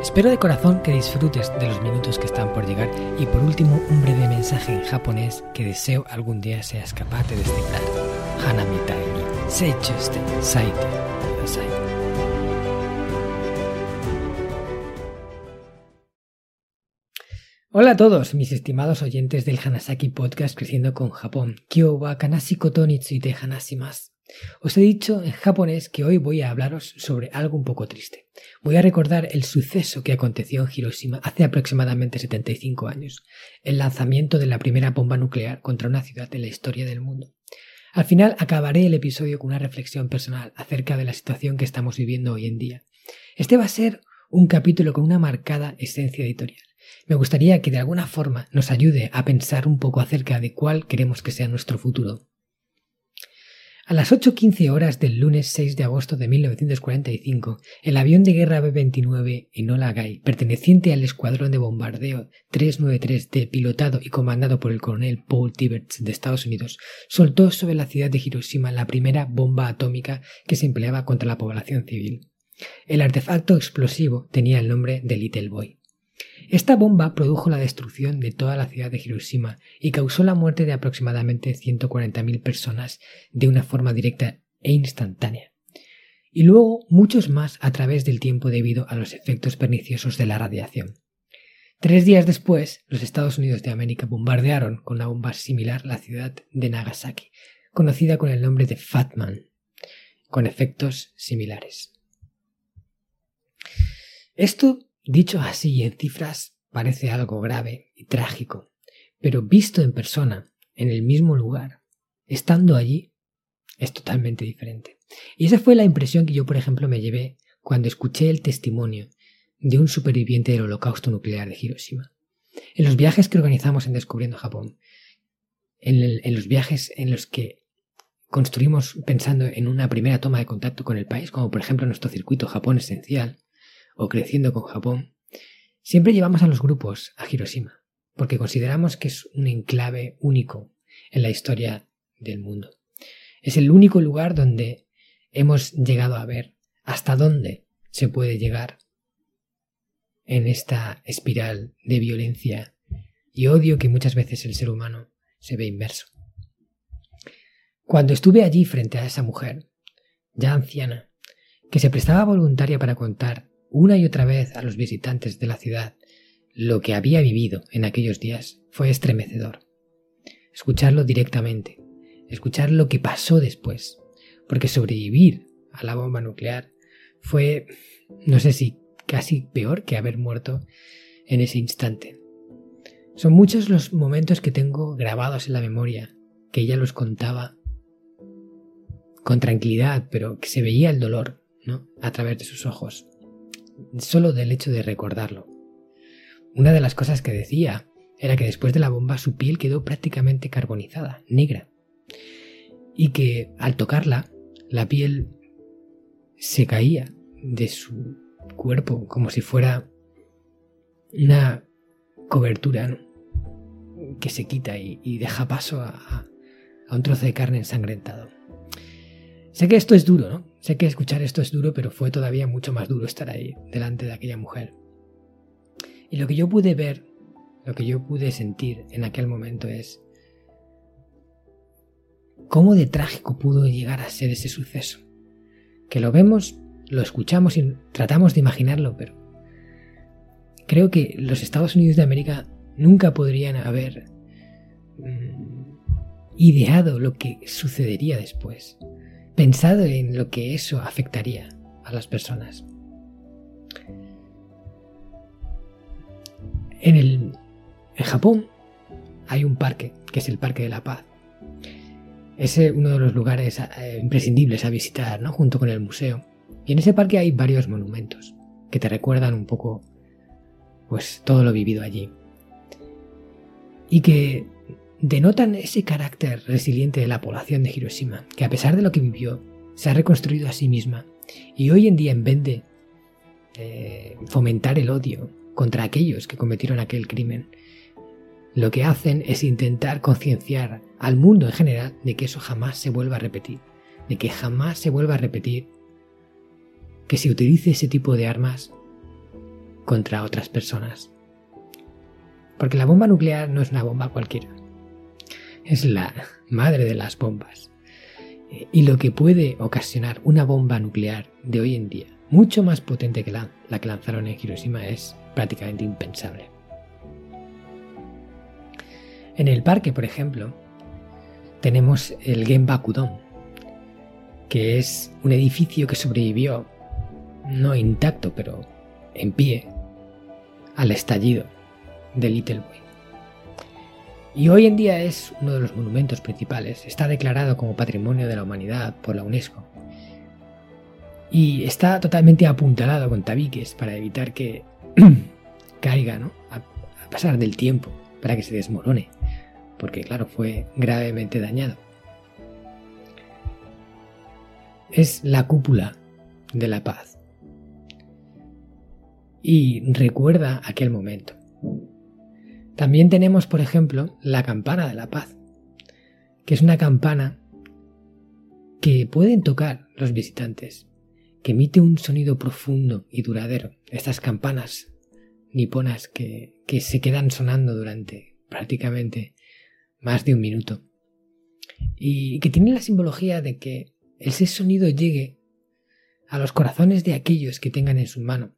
Espero de corazón que disfrutes de los minutos que están por llegar y por último un breve mensaje en japonés que deseo algún día seas capaz de descifrar. Hanamitai ni seichuste saite kudasai. Hola a todos, mis estimados oyentes del Hanasaki Podcast Creciendo con Japón. Kyo wa kanashi koto ni tsuite hanashimasu. Os he dicho en japonés que hoy voy a hablaros sobre algo un poco triste. Voy a recordar el suceso que aconteció en Hiroshima hace aproximadamente 75 años, el lanzamiento de la primera bomba nuclear contra una ciudad de la historia del mundo. Al final acabaré el episodio con una reflexión personal acerca de la situación que estamos viviendo hoy en día. Este va a ser un capítulo con una marcada esencia editorial. Me gustaría que de alguna forma nos ayude a pensar un poco acerca de cuál queremos que sea nuestro futuro. A las 8.15 horas del lunes 6 de agosto de 1945, el avión de guerra B-29 Enola Gay, perteneciente al escuadrón de bombardeo 393D pilotado y comandado por el coronel Paul Tibbets de Estados Unidos, soltó sobre la ciudad de Hiroshima la primera bomba atómica que se empleaba contra la población civil. El artefacto explosivo tenía el nombre de Little Boy. Esta bomba produjo la destrucción de toda la ciudad de Hiroshima y causó la muerte de aproximadamente 140.000 personas de una forma directa e instantánea. Y luego muchos más a través del tiempo debido a los efectos perniciosos de la radiación. Tres días después, los Estados Unidos de América bombardearon con una bomba similar la ciudad de Nagasaki, conocida con el nombre de Fatman, con efectos similares. Esto Dicho así en cifras parece algo grave y trágico, pero visto en persona, en el mismo lugar, estando allí, es totalmente diferente. Y esa fue la impresión que yo, por ejemplo, me llevé cuando escuché el testimonio de un superviviente del holocausto nuclear de Hiroshima. En los viajes que organizamos en Descubriendo Japón, en, en los viajes en los que construimos pensando en una primera toma de contacto con el país, como por ejemplo nuestro circuito Japón Esencial, o creciendo con Japón, siempre llevamos a los grupos a Hiroshima, porque consideramos que es un enclave único en la historia del mundo. Es el único lugar donde hemos llegado a ver hasta dónde se puede llegar en esta espiral de violencia y odio que muchas veces el ser humano se ve inmerso. Cuando estuve allí frente a esa mujer, ya anciana, que se prestaba voluntaria para contar una y otra vez a los visitantes de la ciudad lo que había vivido en aquellos días fue estremecedor. Escucharlo directamente, escuchar lo que pasó después, porque sobrevivir a la bomba nuclear fue, no sé si casi peor que haber muerto en ese instante. Son muchos los momentos que tengo grabados en la memoria, que ella los contaba con tranquilidad, pero que se veía el dolor. A través de sus ojos solo del hecho de recordarlo. Una de las cosas que decía era que después de la bomba su piel quedó prácticamente carbonizada, negra, y que al tocarla la piel se caía de su cuerpo como si fuera una cobertura que se quita y, deja paso a, a un trozo de carne ensangrentado. Sé que esto es duro, ¿no? Sé que escuchar esto es duro, pero fue todavía mucho más duro estar ahí, delante de aquella mujer. Y lo que yo pude ver, lo que yo pude sentir en aquel momento es cómo de trágico pudo llegar a ser ese suceso. Que lo vemos, lo escuchamos y tratamos de imaginarlo, pero creo que los Estados Unidos de América nunca podrían haber mm, ideado lo que sucedería después pensado en lo que eso afectaría a las personas. En, el, Japón hay un parque, que es el Parque de la Paz. Es uno de los lugares eh, imprescindibles a visitar, ¿no? junto con el museo. Y en ese parque hay varios monumentos que te recuerdan un poco pues todo lo vivido allí. Y que denotan ese carácter resiliente de la población de Hiroshima, que a pesar de lo que vivió, se ha reconstruido a sí misma y hoy en día en vez de eh, fomentar el odio contra aquellos que cometieron aquel crimen, lo que hacen es intentar concienciar al mundo en general de que eso jamás se vuelva a repetir, de que jamás se vuelva a repetir que se utilice ese tipo de armas contra otras personas. Porque la bomba nuclear no es una bomba cualquiera, es la madre de las bombas. Y lo que puede ocasionar una bomba nuclear de hoy en día, mucho más potente que la, la que lanzaron en Hiroshima, es prácticamente impensable. En el parque, por ejemplo, tenemos el Genbaku-don, que es un edificio que sobrevivió, no intacto, pero en pie, al estallido de Little Boy. Y hoy en día es uno de los monumentos principales. Está declarado como Patrimonio de la Humanidad por la UNESCO. Y está totalmente apuntalado con tabiques para evitar que caiga, ¿no? A, pasar del tiempo, para que se desmorone. Porque claro, fue gravemente dañado. Es la cúpula de la paz. Y recuerda aquel momento. También tenemos, por ejemplo, la campana de la paz, que es una campana que pueden tocar los visitantes, que emite un sonido profundo y duradero. Estas campanas niponas que, que se quedan sonando durante prácticamente más de un minuto. Y que tiene la simbología de que ese sonido llegue a los corazones de aquellos que tengan en su mano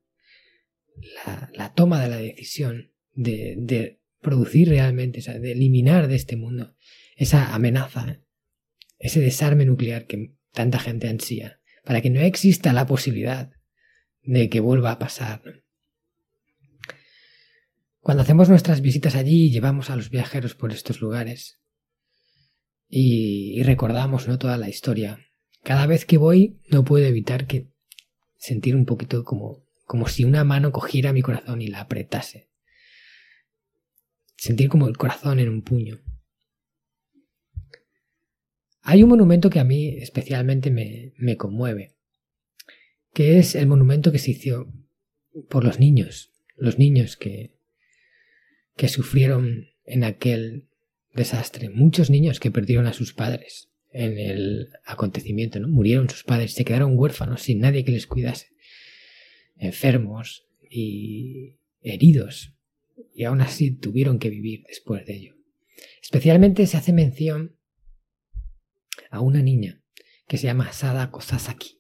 la, toma de la decisión de, de producir realmente, de eliminar de este mundo esa amenaza, ese desarme nuclear que tanta gente ansía, para que no exista la posibilidad de que vuelva a pasar. Cuando hacemos nuestras visitas allí y llevamos a los viajeros por estos lugares y, recordamos ¿no? toda la historia, cada vez que voy no puedo evitar que sentir un poquito como, como si una mano cogiera mi corazón y la apretase sentir como el corazón en un puño. Hay un monumento que a mí especialmente me, me conmueve, que es el monumento que se hizo por los niños, los niños que, que sufrieron en aquel desastre, muchos niños que perdieron a sus padres en el acontecimiento, ¿no? Murieron sus padres, se quedaron huérfanos sin nadie que les cuidase, enfermos y heridos y aún así tuvieron que vivir después de ello. Especialmente se hace mención a una niña que se llama Sadako Sasaki.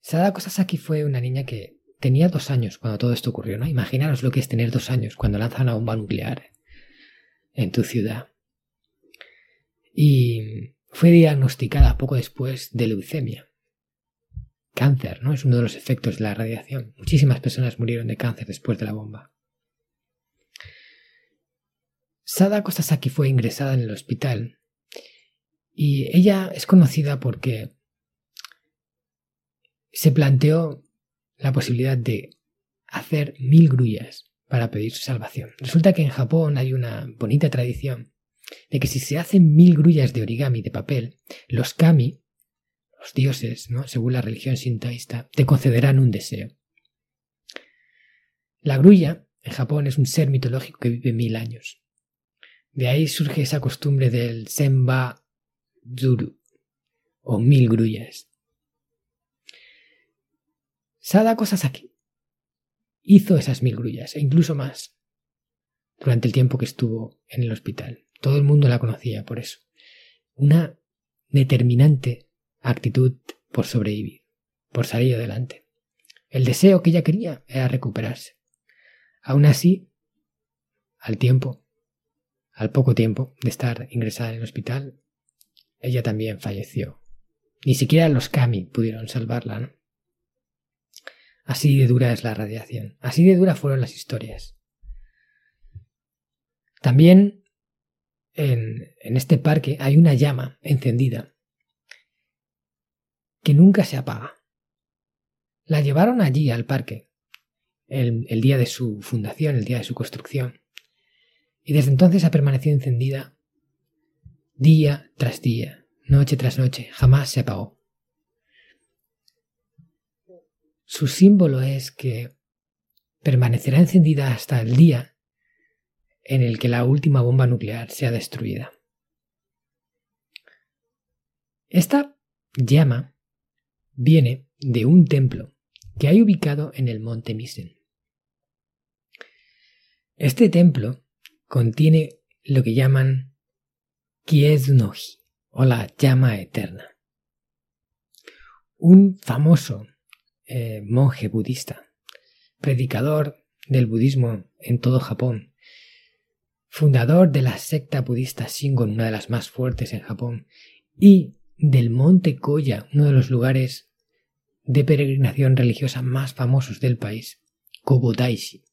Sadako Sasaki fue una niña que tenía dos años cuando todo esto ocurrió, ¿no? Imaginaros lo que es tener dos años cuando lanzan una bomba nuclear en tu ciudad. Y fue diagnosticada poco después de leucemia. Cáncer, ¿no? Es uno de los efectos de la radiación. Muchísimas personas murieron de cáncer después de la bomba. Sadako Sasaki fue ingresada en el hospital y ella es conocida porque se planteó la posibilidad de hacer mil grullas para pedir su salvación. Resulta que en Japón hay una bonita tradición de que si se hacen mil grullas de origami de papel, los kami, los dioses, ¿no? según la religión sintoísta, te concederán un deseo. La grulla en Japón es un ser mitológico que vive mil años. De ahí surge esa costumbre del Senba Zuru, o mil grullas. Sadako Sasaki hizo esas mil grullas, e incluso más, durante el tiempo que estuvo en el hospital. Todo el mundo la conocía por eso. Una determinante actitud por sobrevivir, por salir adelante. El deseo que ella quería era recuperarse. Aún así, al tiempo, al poco tiempo de estar ingresada en el hospital, ella también falleció. Ni siquiera los Kami pudieron salvarla. ¿no? Así de dura es la radiación. Así de dura fueron las historias. También en, en este parque hay una llama encendida que nunca se apaga. La llevaron allí al parque el, el día de su fundación, el día de su construcción y desde entonces ha permanecido encendida día tras día, noche tras noche, jamás se apagó. Su símbolo es que permanecerá encendida hasta el día en el que la última bomba nuclear sea destruida. Esta llama viene de un templo que hay ubicado en el monte Misen. Este templo contiene lo que llaman Kiezunoji o la llama eterna. Un famoso eh, monje budista, predicador del budismo en todo Japón, fundador de la secta budista Shingon, una de las más fuertes en Japón, y del monte Koya, uno de los lugares de peregrinación religiosa más famosos del país, Kobodaishi.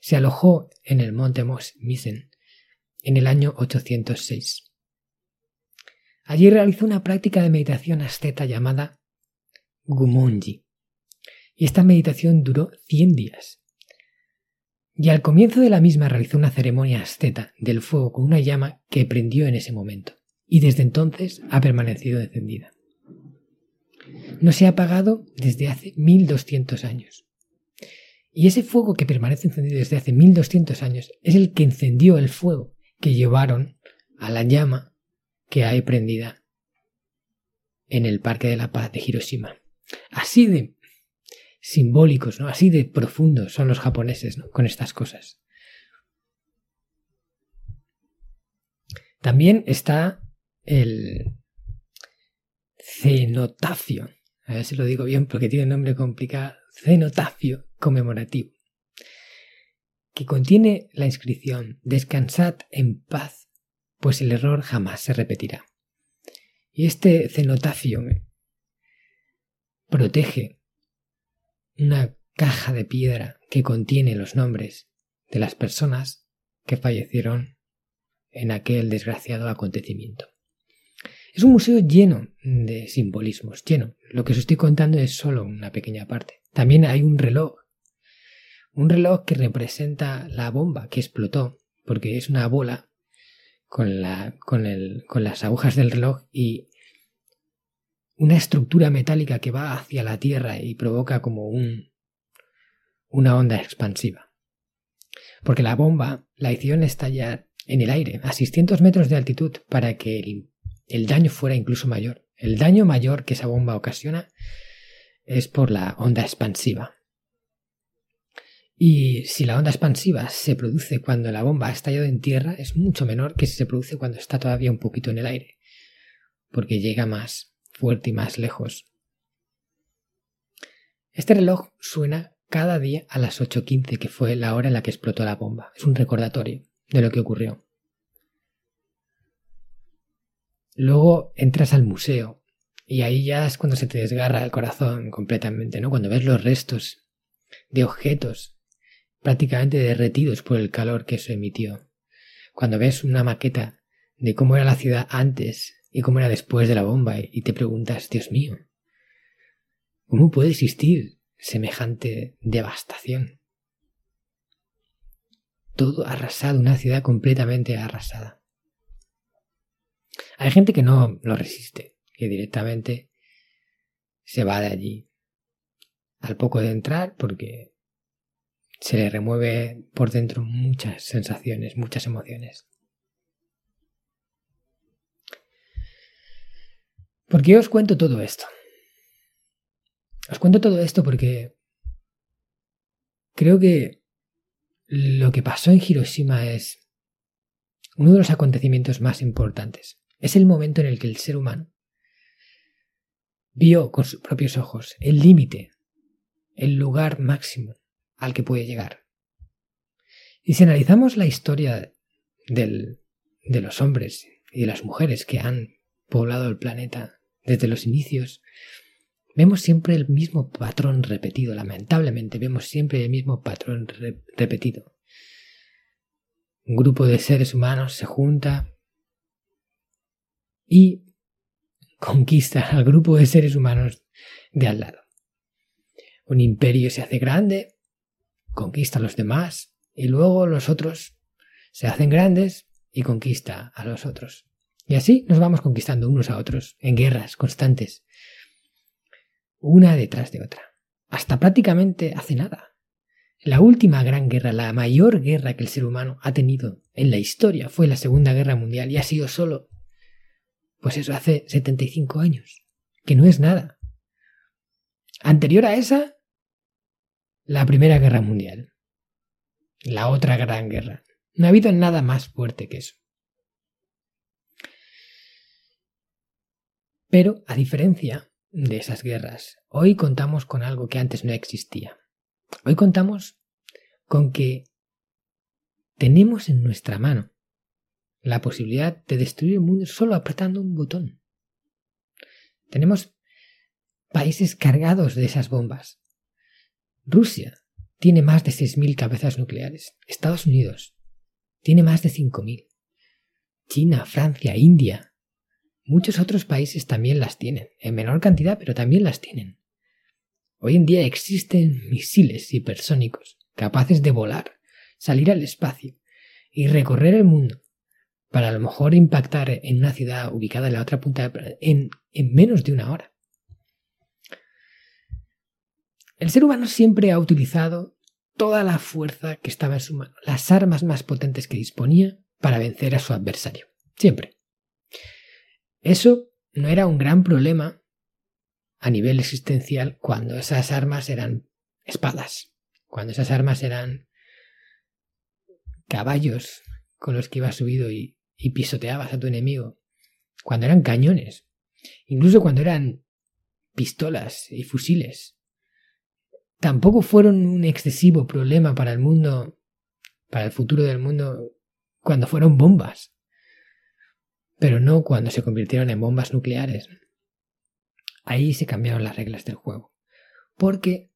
Se alojó en el monte Misen en el año 806. Allí realizó una práctica de meditación asceta llamada Gumonji. Y esta meditación duró 100 días. Y al comienzo de la misma realizó una ceremonia asceta del fuego con una llama que prendió en ese momento. Y desde entonces ha permanecido encendida. No se ha apagado desde hace 1200 años. Y ese fuego que permanece encendido desde hace 1200 años es el que encendió el fuego que llevaron a la llama que hay prendida en el Parque de la Paz de Hiroshima. Así de simbólicos, ¿no? Así de profundos son los japoneses. Con estas cosas. También está el cenotafio. A ver si lo digo bien porque tiene un nombre complicado. Cenotafio conmemorativo. Que contiene la inscripción Descansad en paz pues el error jamás se repetirá. Y este cenotafio protege una caja de piedra que contiene los nombres de las personas que fallecieron en aquel desgraciado acontecimiento. Es un museo lleno de simbolismos, lleno. Lo que os estoy contando es solo una pequeña parte. También hay un reloj, un reloj que representa la bomba que explotó, porque es una bola con, las agujas del reloj y una estructura metálica que va hacia la Tierra y provoca como un, una onda expansiva. Porque la bomba la hicieron estallar en el aire a 600 metros de altitud para que el, el daño fuera incluso mayor. El daño mayor que esa bomba ocasiona es por la onda expansiva. Y si la onda expansiva se produce cuando la bomba ha estallado en tierra, es mucho menor que si se produce cuando está todavía un poquito en el aire, porque llega más fuerte y más lejos. Este reloj suena cada día a las 8.15, que fue la hora en la que explotó la bomba. Es un recordatorio de lo que ocurrió. Luego entras al museo y ahí ya es cuando se te desgarra el corazón completamente, ¿no? Cuando ves los restos de objetos prácticamente derretidos por el calor que eso emitió. Cuando ves una maqueta de cómo era la ciudad antes y cómo era después de la bomba y te preguntas, Dios mío, ¿cómo puede existir semejante devastación? Todo arrasado, una ciudad completamente arrasada. Hay gente que no lo resiste, que directamente se va de allí al poco de entrar porque se le remueve por dentro muchas sensaciones, muchas emociones. ¿Por qué os cuento todo esto? Os cuento todo esto porque creo que lo que pasó en Hiroshima es uno de los acontecimientos más importantes. Es el momento en el que el ser humano vio con sus propios ojos el límite, el lugar máximo al que puede llegar. Y si analizamos la historia del, de los hombres y de las mujeres que han poblado el planeta desde los inicios, vemos siempre el mismo patrón repetido, lamentablemente vemos siempre el mismo patrón repetido. Un grupo de seres humanos se junta y conquista al grupo de seres humanos de al lado. Un imperio se hace grande conquista a los demás y luego los otros se hacen grandes y conquista a los otros. Y así nos vamos conquistando unos a otros, en guerras constantes, una detrás de otra, hasta prácticamente hace nada. La última gran guerra, la mayor guerra que el ser humano ha tenido en la historia fue la Segunda Guerra Mundial y ha sido solo, pues eso, hace 75 años, que no es nada. Anterior a esa, la Primera Guerra Mundial, la otra gran guerra. No ha habido nada más fuerte que eso. Pero, a diferencia de esas guerras, hoy contamos con algo que antes no existía. Hoy contamos con que tenemos en nuestra mano la posibilidad de destruir el mundo solo apretando un botón. Tenemos países cargados de esas bombas. Rusia tiene más de 6.000 cabezas nucleares. Estados Unidos tiene más de 5.000. China, Francia, India. Muchos otros países también las tienen, en menor cantidad, pero también las tienen. Hoy en día existen misiles hipersónicos capaces de volar, salir al espacio y recorrer el mundo para a lo mejor impactar en una ciudad ubicada en la otra punta en, en menos de una hora. El ser humano siempre ha utilizado toda la fuerza que estaba en su mano, las armas más potentes que disponía para vencer a su adversario. Siempre. Eso no era un gran problema a nivel existencial cuando esas armas eran espadas, cuando esas armas eran caballos con los que ibas subido y, y pisoteabas a tu enemigo, cuando eran cañones, incluso cuando eran pistolas y fusiles. Tampoco fueron un excesivo problema para el mundo, para el futuro del mundo, cuando fueron bombas, pero no cuando se convirtieron en bombas nucleares. Ahí se cambiaron las reglas del juego. Porque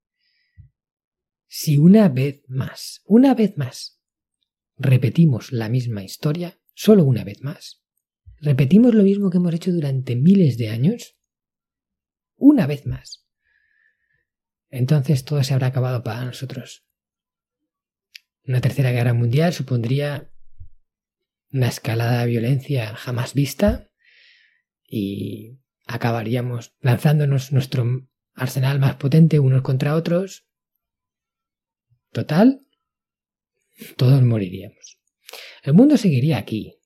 si una vez más, una vez más, repetimos la misma historia, solo una vez más, repetimos lo mismo que hemos hecho durante miles de años, una vez más, entonces todo se habrá acabado para nosotros. Una tercera guerra mundial supondría una escalada de violencia jamás vista y acabaríamos lanzándonos nuestro arsenal más potente unos contra otros. Total, todos moriríamos. El mundo seguiría aquí,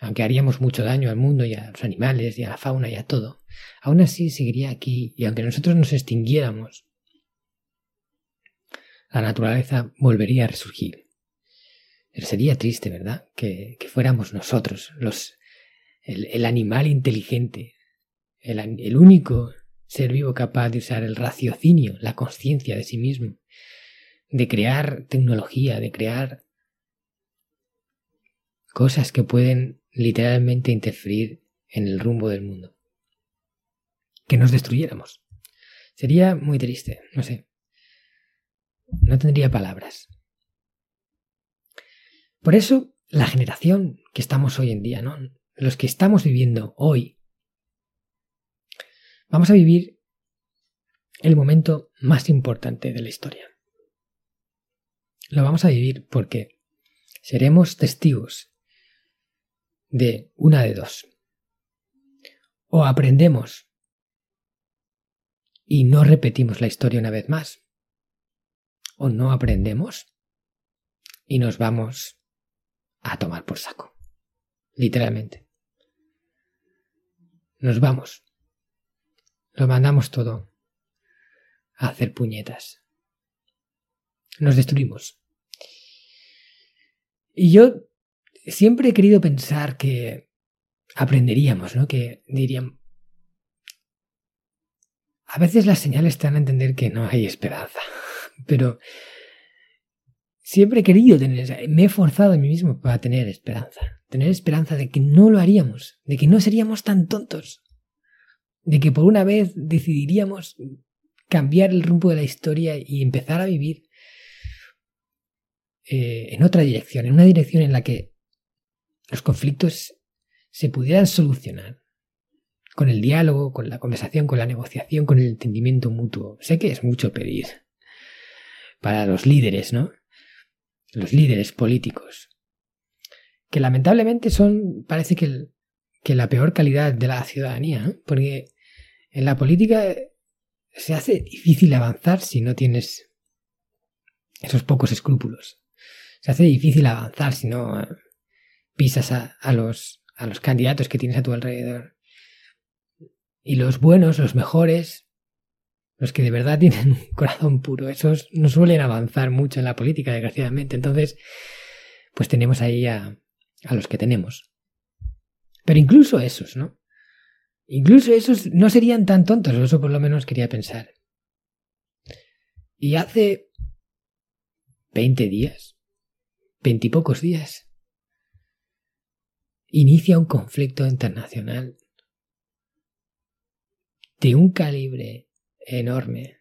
aunque haríamos mucho daño al mundo y a los animales y a la fauna y a todo. Aún así seguiría aquí y aunque nosotros nos extinguiéramos, la naturaleza volvería a resurgir. Sería triste, ¿verdad? Que, fuéramos nosotros, los, el animal inteligente, el, único ser vivo capaz de usar el raciocinio, la conciencia de sí mismo, de crear tecnología, de crear cosas que pueden literalmente interferir en el rumbo del mundo. Que nos destruyéramos. Sería muy triste, no sé. No tendría palabras. Por eso, la generación que estamos hoy en día, ¿no? Los que estamos viviendo hoy Vamos a vivir el momento más importante de la historia. Lo vamos a vivir porque seremos testigos de una de dos. O aprendemos y no repetimos la historia una vez más. O no aprendemos y nos vamos a tomar por saco. Literalmente. Nos vamos lo mandamos todo a hacer puñetas. Nos destruimos. Y yo siempre he querido pensar que aprenderíamos, ¿no? Que dirían... A veces las señales están a entender que no hay esperanza, pero siempre he querido tener, me he forzado a mí mismo para tener esperanza, tener esperanza de que no lo haríamos, de que no seríamos tan tontos, de que por una vez decidiríamos cambiar el rumbo de la historia y empezar a vivir eh, en otra dirección, en una dirección en la que los conflictos se pudieran solucionar con el diálogo, con la conversación, con la negociación, con el entendimiento mutuo. Sé que es mucho pedir para los líderes, ¿no? Los líderes políticos. que lamentablemente son, parece que, que la peor calidad de la ciudadanía, porque en la política se hace difícil avanzar si no tienes esos pocos escrúpulos. Se hace difícil avanzar si no pisas a, los, a los candidatos que tienes a tu alrededor. Y los buenos, los mejores, los que de verdad tienen un corazón puro, esos no suelen avanzar mucho en la política, desgraciadamente. Entonces, pues tenemos ahí a, a los que tenemos. Pero incluso esos, ¿no? Incluso esos no serían tan tontos, eso por lo menos quería pensar. Y hace 20 días, veintipocos días, inicia un conflicto internacional de un calibre enorme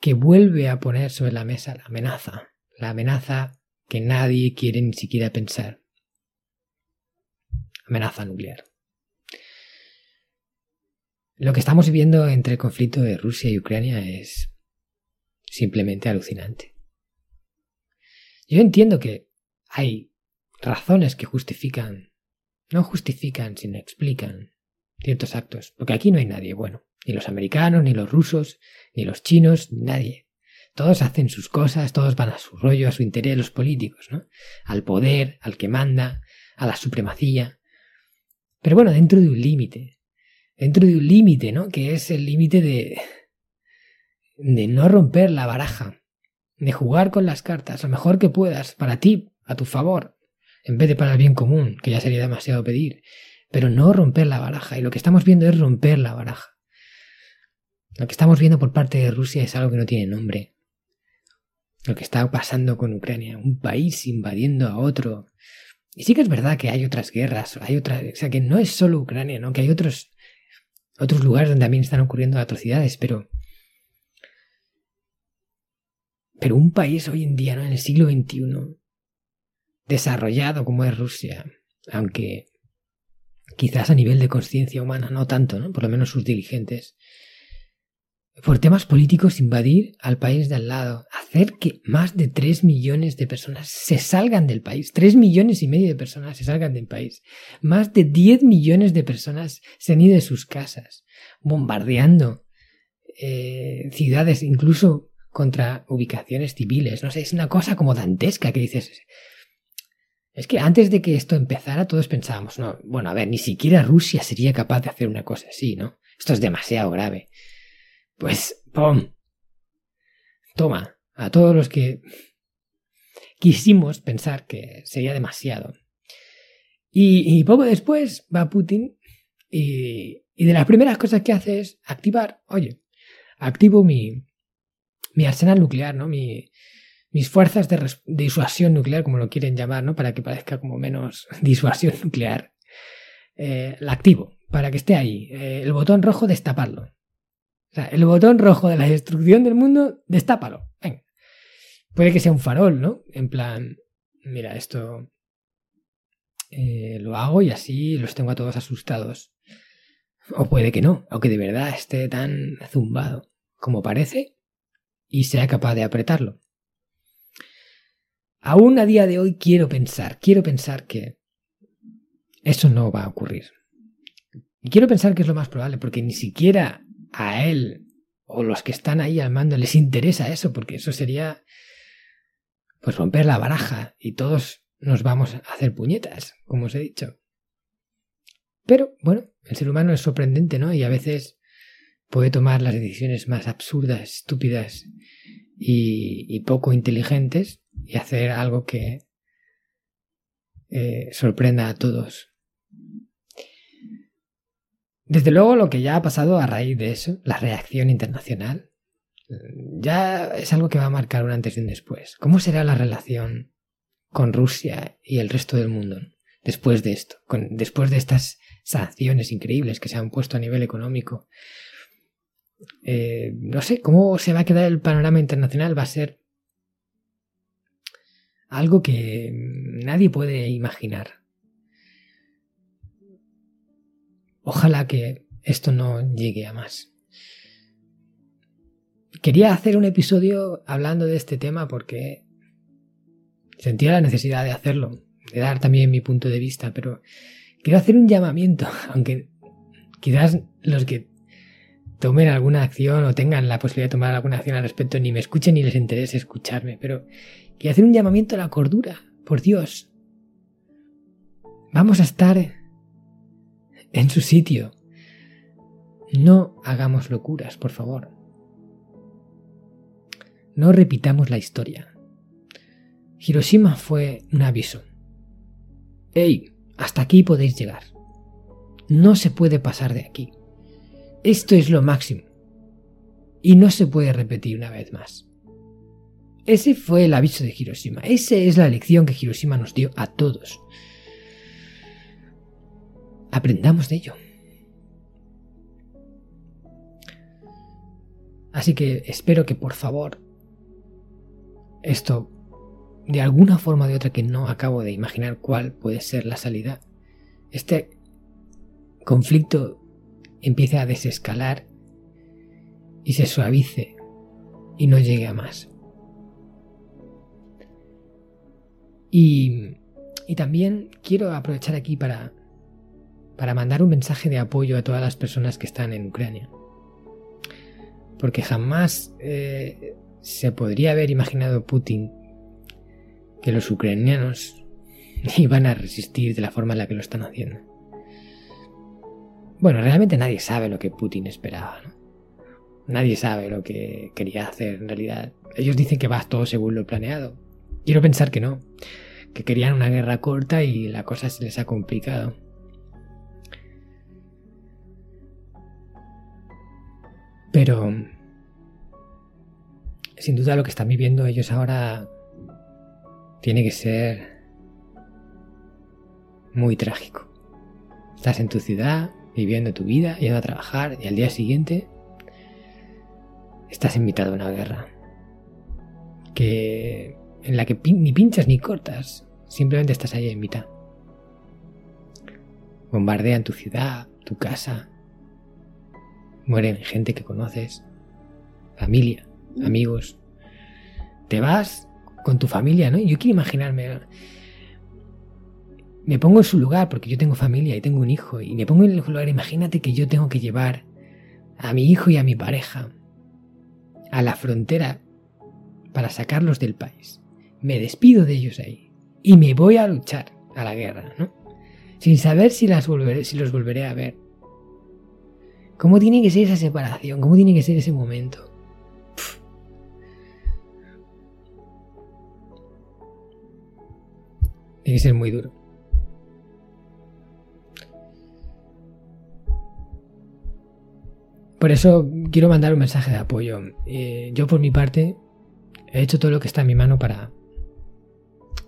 que vuelve a poner sobre la mesa la amenaza, la amenaza que nadie quiere ni siquiera pensar. Amenaza nuclear. Lo que estamos viviendo entre el conflicto de Rusia y Ucrania es simplemente alucinante. Yo entiendo que hay razones que justifican, no justifican, sino explican ciertos actos, porque aquí no hay nadie bueno, ni los americanos, ni los rusos, ni los chinos, ni nadie. Todos hacen sus cosas, todos van a su rollo, a su interés, los políticos, ¿no? Al poder, al que manda, a la supremacía. Pero bueno, dentro de un límite. Dentro de un límite, ¿no? Que es el límite de. de no romper la baraja. De jugar con las cartas lo mejor que puedas, para ti, a tu favor, en vez de para el bien común, que ya sería demasiado pedir. Pero no romper la baraja. Y lo que estamos viendo es romper la baraja. Lo que estamos viendo por parte de Rusia es algo que no tiene nombre lo que está pasando con Ucrania, un país invadiendo a otro. Y sí que es verdad que hay otras guerras, hay otras, o sea, que no es solo Ucrania, ¿no? Que hay otros, otros lugares donde también están ocurriendo atrocidades, pero, pero un país hoy en día, ¿no? En el siglo XXI, desarrollado como es Rusia, aunque quizás a nivel de conciencia humana no tanto, ¿no? Por lo menos sus dirigentes, por temas políticos invadir al país de al lado, hacer que más de 3 millones de personas se salgan del país, 3 millones y medio de personas se salgan del país, más de 10 millones de personas se han ido de sus casas, bombardeando eh, ciudades, incluso contra ubicaciones civiles, no sé, es una cosa como dantesca que dices... Es que antes de que esto empezara todos pensábamos, no, bueno, a ver, ni siquiera Rusia sería capaz de hacer una cosa así, ¿no? Esto es demasiado grave. Pues, ¡pum! Toma, a todos los que quisimos pensar que sería demasiado. Y, poco después va Putin y, de las primeras cosas que hace es activar, oye, activo mi, mi arsenal nuclear, ¿no? Mi, mis fuerzas de, disuasión nuclear, como lo quieren llamar, ¿no? Para que parezca como menos disuasión nuclear. Eh, la activo, para que esté ahí. Eh, el botón rojo, destaparlo. O sea, el botón rojo de la destrucción del mundo, destápalo. Puede que sea un farol, ¿no? En plan, mira, esto eh, lo hago y así los tengo a todos asustados. O puede que no, aunque de verdad esté tan zumbado como parece y sea capaz de apretarlo. Aún a día de hoy quiero pensar, quiero pensar que eso no va a ocurrir. Y quiero pensar que es lo más probable, porque ni siquiera a él o los que están ahí al mando les interesa eso, porque eso sería pues romper la baraja y todos nos vamos a hacer puñetas, como os he dicho. Pero bueno, el ser humano es sorprendente, ¿no? Y a veces puede tomar las decisiones más absurdas, estúpidas y, poco inteligentes y hacer algo que eh, sorprenda a todos. Desde luego lo que ya ha pasado a raíz de eso, la reacción internacional, ya es algo que va a marcar un antes y un después. ¿Cómo será la relación con Rusia y el resto del mundo después de esto? después de estas sanciones increíbles que se han puesto a nivel económico. Eh, no sé, ¿cómo se va a quedar el panorama internacional? Va a ser algo que nadie puede imaginar. Ojalá que esto no llegue a más. Quería hacer un episodio hablando de este tema porque sentía la necesidad de hacerlo, de dar también mi punto de vista, pero quiero hacer un llamamiento, aunque quizás los que tomen alguna acción o tengan la posibilidad de tomar alguna acción al respecto ni me escuchen ni les interese escucharme, pero quiero hacer un llamamiento a la cordura, por Dios. Vamos a estar en su sitio. No hagamos locuras, por favor. No repitamos la historia. Hiroshima fue un aviso. ¡Ey! Hasta aquí podéis llegar. No se puede pasar de aquí. Esto es lo máximo. Y no se puede repetir una vez más. Ese fue el aviso de Hiroshima. Esa es la lección que Hiroshima nos dio a todos. Aprendamos de ello. Así que espero que por favor esto, de alguna forma o de otra que no acabo de imaginar cuál puede ser la salida, este conflicto empiece a desescalar y se suavice y no llegue a más. Y, también quiero aprovechar aquí para, para mandar un mensaje de apoyo a todas las personas que están en Ucrania. Porque jamás eh, se podría haber imaginado Putin que los ucranianos iban a resistir de la forma en la que lo están haciendo. Bueno, realmente nadie sabe lo que Putin esperaba, ¿no? Nadie sabe lo que quería hacer en realidad. Ellos dicen que va todo según lo planeado. Quiero pensar que no, que querían una guerra corta y la cosa se les ha complicado. Pero sin duda lo que están viviendo ellos ahora tiene que ser muy trágico. Estás en tu ciudad, viviendo tu vida, yendo a trabajar y al día siguiente estás en mitad de una guerra que en la que ni pinchas ni cortas, simplemente estás ahí en mitad. Bombardean tu ciudad, tu casa, mueren gente que conoces, familia amigos. Te vas con tu familia, ¿no? Yo quiero imaginarme. Me pongo en su lugar porque yo tengo familia y tengo un hijo. Y me pongo en el lugar, imagínate que yo tengo que llevar a mi hijo y a mi pareja a la frontera para sacarlos del país. Me despido de ellos ahí y me voy a luchar a la guerra, ¿no? Sin saber si, las volveré, si los volveré a ver. ¿Cómo tiene que ser esa separación? ¿Cómo tiene que ser ese momento? Tiene que ser muy duro. Por eso quiero mandar un mensaje de apoyo. Eh, yo por mi parte he hecho todo lo que está en mi mano para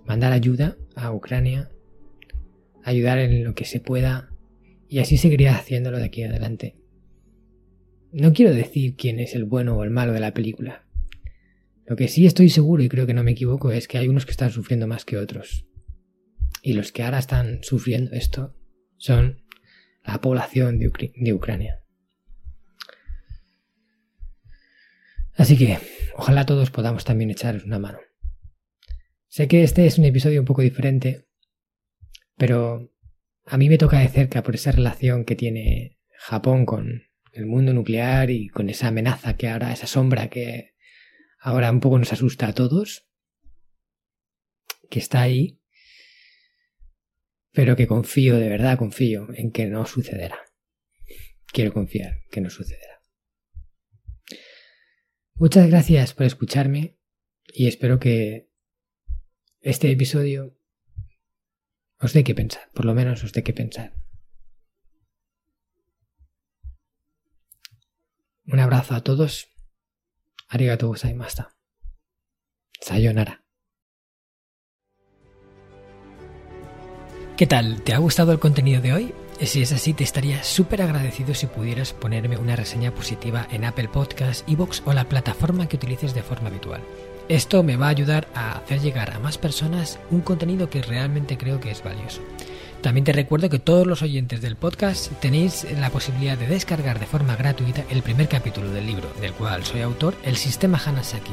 mandar ayuda a Ucrania, ayudar en lo que se pueda y así seguiría haciéndolo de aquí adelante. No quiero decir quién es el bueno o el malo de la película. Lo que sí estoy seguro y creo que no me equivoco es que hay unos que están sufriendo más que otros. Y los que ahora están sufriendo esto son la población de, Ucrania. Así que ojalá todos podamos también echaros una mano. Sé que este es un episodio un poco diferente, pero a mí me toca de cerca por esa relación que tiene Japón con el mundo nuclear y con esa amenaza que ahora, esa sombra que ahora un poco nos asusta a todos, que está ahí pero que confío, de verdad confío en que no sucederá. Quiero confiar que no sucederá. Muchas gracias por escucharme y espero que este episodio os dé que pensar, por lo menos os dé que pensar. Un abrazo a todos. Arigatou gozaimashita. Sayonara. ¿Qué tal? ¿Te ha gustado el contenido de hoy? Si es así, te estaría súper agradecido si pudieras ponerme una reseña positiva en Apple Podcasts, Evox o la plataforma que utilices de forma habitual. Esto me va a ayudar a hacer llegar a más personas un contenido que realmente creo que es valioso. También te recuerdo que todos los oyentes del podcast tenéis la posibilidad de descargar de forma gratuita el primer capítulo del libro, del cual soy autor, El Sistema Hanasaki